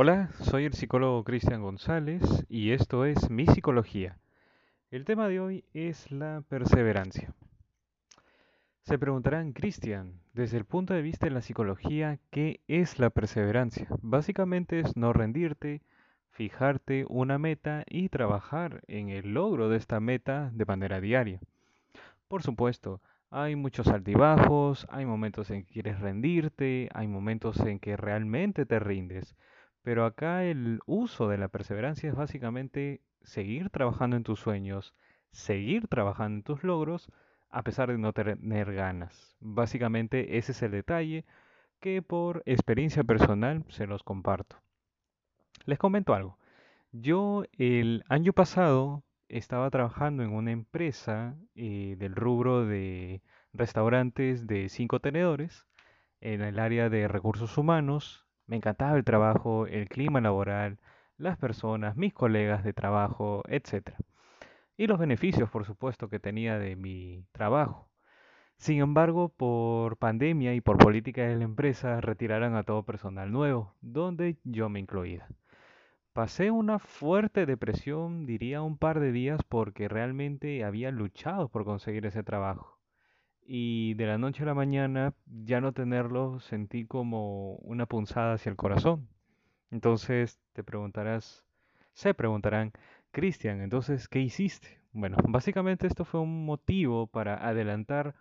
Hola, soy el psicólogo Cristian González y esto es Mi Psicología. El tema de hoy es la perseverancia. Se preguntarán, Cristian, desde el punto de vista de la psicología, ¿qué es la perseverancia? Básicamente es no rendirte, fijarte una meta y trabajar en el logro de esta meta de manera diaria. Por supuesto, hay muchos altibajos, hay momentos en que quieres rendirte, hay momentos en que realmente te rindes, pero acá el uso de la perseverancia es básicamente seguir trabajando en tus sueños, seguir trabajando en tus logros, a pesar de no tener ganas. Básicamente ese es el detalle que por experiencia personal se los comparto. Les comento algo. Yo el año pasado estaba trabajando en una empresa eh, del rubro de restaurantes de cinco tenedores en el área de recursos humanos. Me encantaba el trabajo, el clima laboral, las personas, mis colegas de trabajo, etc. Y los beneficios, por supuesto, que tenía de mi trabajo. Sin embargo, por pandemia y por política de la empresa, retiraron a todo personal nuevo, donde yo me incluía. Pasé una fuerte depresión, diría un par de días, porque realmente había luchado por conseguir ese trabajo. Y de la noche a la mañana, ya no tenerlo, sentí como una punzada hacia el corazón. Entonces te preguntarás, se preguntarán, Cristian, entonces, ¿qué hiciste? Bueno, básicamente esto fue un motivo para adelantar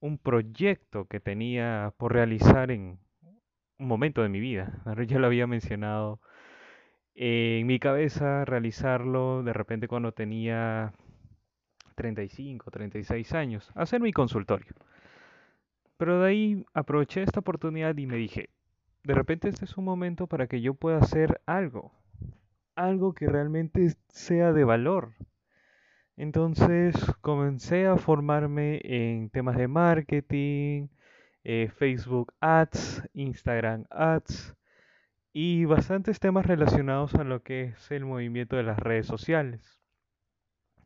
un proyecto que tenía por realizar en un momento de mi vida. Ya lo había mencionado en mi cabeza realizarlo de repente cuando tenía 35, 36 años, hacer mi consultorio. Pero de ahí aproveché esta oportunidad y me dije, de repente este es un momento para que yo pueda hacer algo, algo que realmente sea de valor. Entonces comencé a formarme en temas de marketing, eh, Facebook Ads, Instagram Ads, y bastantes temas relacionados a lo que es el movimiento de las redes sociales.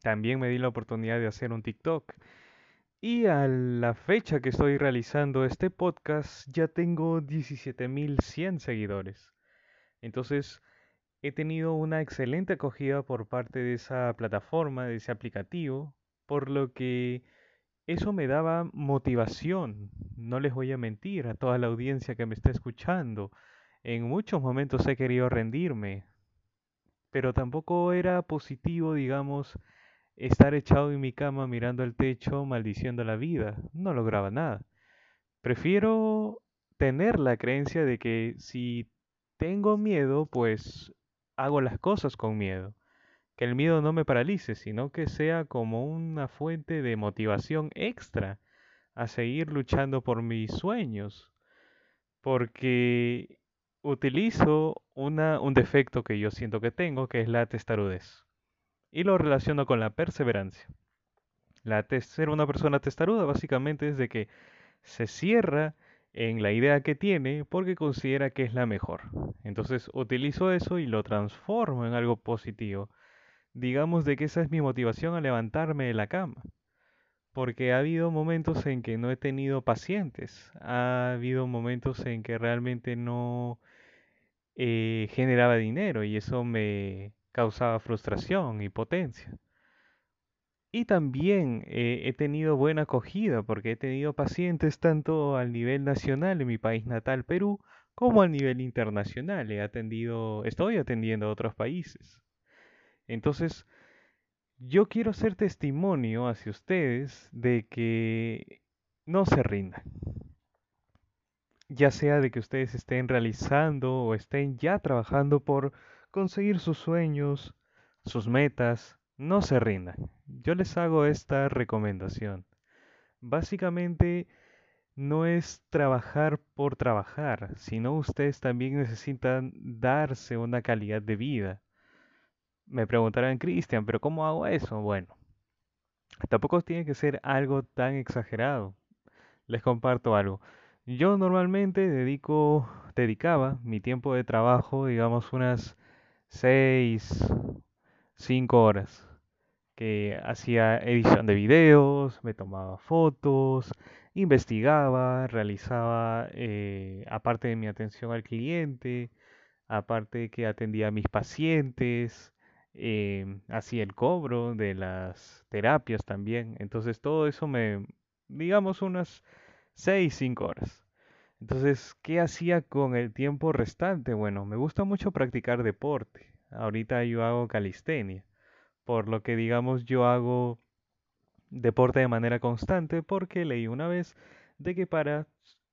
También me di la oportunidad de hacer un TikTok. Y a la fecha que estoy realizando este podcast ya tengo 17.100 seguidores. Entonces he tenido una excelente acogida por parte de esa plataforma, de ese aplicativo, por lo que eso me daba motivación. No les voy a mentir a toda la audiencia que me está escuchando en muchos momentos he querido rendirme, pero tampoco era positivo, digamos, estar echado en mi cama mirando al techo, maldiciendo la vida. No lograba nada. Prefiero tener la creencia de que si tengo miedo, pues hago las cosas con miedo. Que el miedo no me paralice, sino que sea como una fuente de motivación extra a seguir luchando por mis sueños. Porque utilizo una, un defecto que yo siento que tengo, que es la testarudez. Y lo relaciono con la perseverancia. La ser una persona testaruda básicamente es de que se cierra en la idea que tiene porque considera que es la mejor. Entonces utilizo eso y lo transformo en algo positivo. Digamos de que esa es mi motivación a levantarme de la cama. Porque ha habido momentos en que no he tenido pacientes. Ha habido momentos en que realmente no eh, generaba dinero y eso me causaba frustración y potencia. Y también eh, he tenido buena acogida porque he tenido pacientes tanto al nivel nacional en mi país natal, Perú, como al nivel internacional. He atendido, estoy atendiendo a otros países. Entonces, yo quiero ser testimonio hacia ustedes de que no se rindan ya sea de que ustedes estén realizando o estén ya trabajando por conseguir sus sueños, sus metas, no se rindan. Yo les hago esta recomendación. Básicamente no es trabajar por trabajar, sino ustedes también necesitan darse una calidad de vida. Me preguntarán, Cristian, ¿pero cómo hago eso? Bueno, tampoco tiene que ser algo tan exagerado. Les comparto algo. Yo normalmente dedico, dedicaba mi tiempo de trabajo, digamos, unas 6, 5 horas, que hacía edición de videos, me tomaba fotos, investigaba, realizaba, eh, aparte de mi atención al cliente, aparte que atendía a mis pacientes, eh, hacía el cobro de las terapias también. Entonces todo eso me, digamos, unas 6, 5 horas. Entonces, ¿qué hacía con el tiempo restante? Bueno, me gusta mucho practicar deporte. Ahorita yo hago calistenia, por lo que digamos yo hago deporte de manera constante porque leí una vez de que para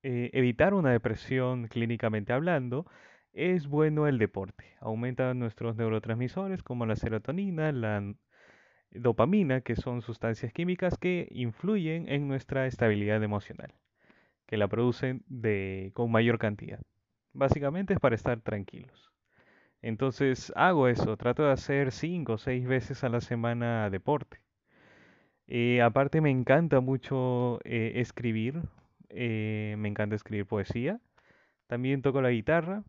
eh, evitar una depresión clínicamente hablando, es bueno el deporte. Aumenta nuestros neurotransmisores como la serotonina, la dopamina, que son sustancias químicas que influyen en nuestra estabilidad emocional, que la producen de, con mayor cantidad. Básicamente es para estar tranquilos. Entonces hago eso, trato de hacer 5 o 6 veces a la semana deporte. Eh, aparte me encanta mucho eh, escribir, eh, me encanta escribir poesía. También toco la guitarra.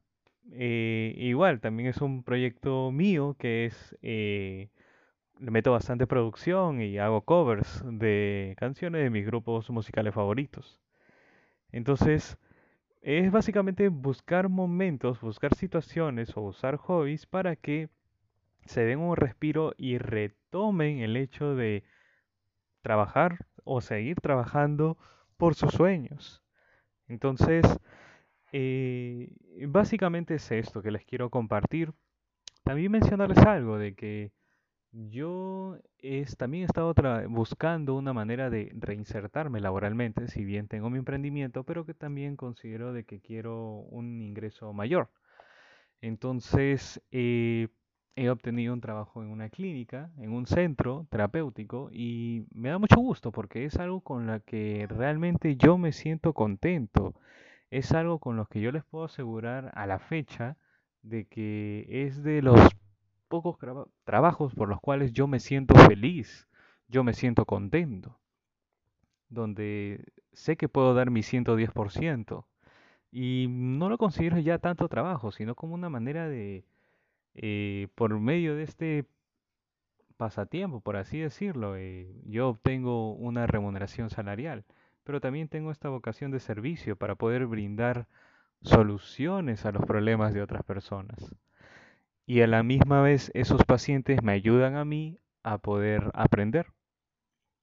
igual, también es un proyecto mío que es, le meto bastante producción y hago covers de canciones de mis grupos musicales favoritos. Entonces, es básicamente buscar momentos, buscar situaciones o usar hobbies para que se den un respiro y retomen el hecho de trabajar o seguir trabajando por sus sueños. Entonces, eh, básicamente es esto que les quiero compartir. También mencionarles algo de que yo es, también he estado buscando una manera de reinsertarme laboralmente, si bien tengo mi emprendimiento, pero que también considero de que quiero un ingreso mayor. Entonces, eh, he obtenido un trabajo en una clínica, en un centro terapéutico y me da mucho gusto porque es algo con lo que realmente yo me siento contento. Es algo con lo que yo les puedo asegurar a la fecha de que es de los pocos trabajos por los cuales yo me siento feliz, yo me siento contento, donde sé que puedo dar mi 110% y no lo considero ya tanto trabajo, sino como una manera de eh, por medio de este pasatiempo, por así decirlo, eh, yo obtengo una remuneración salarial, pero también tengo esta vocación de servicio para poder brindar soluciones a los problemas de otras personas. Y a la misma vez esos pacientes me ayudan a mí a poder aprender,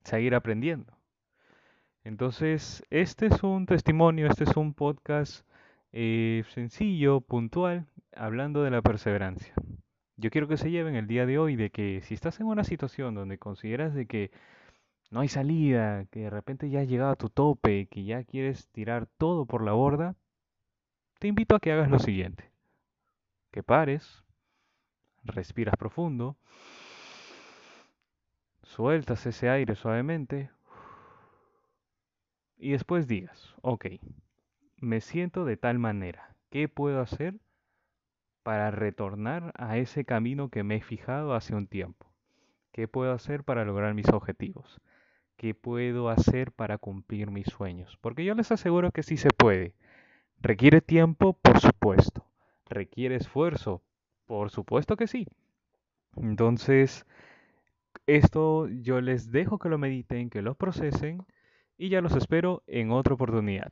seguir aprendiendo. Entonces, este es un testimonio, este es un podcast eh, sencillo, puntual, hablando de la perseverancia. Yo quiero que se lleven el día de hoy de que si estás en una situación donde consideras de que no hay salida, que de repente ya has llegado a tu tope, que ya quieres tirar todo por la borda, te invito a que hagas lo siguiente. Que pares, respiras profundo, sueltas ese aire suavemente y después digas, ok, me siento de tal manera. ¿Qué puedo hacer para retornar a ese camino que me he fijado hace un tiempo? ¿Qué puedo hacer para lograr mis objetivos? ¿Qué puedo hacer para cumplir mis sueños? Porque yo les aseguro que sí se puede. ¿Requiere tiempo? Por supuesto. ¿Requiere esfuerzo? Por supuesto que sí. Entonces, esto yo les dejo que lo mediten, que lo procesen y ya los espero en otra oportunidad.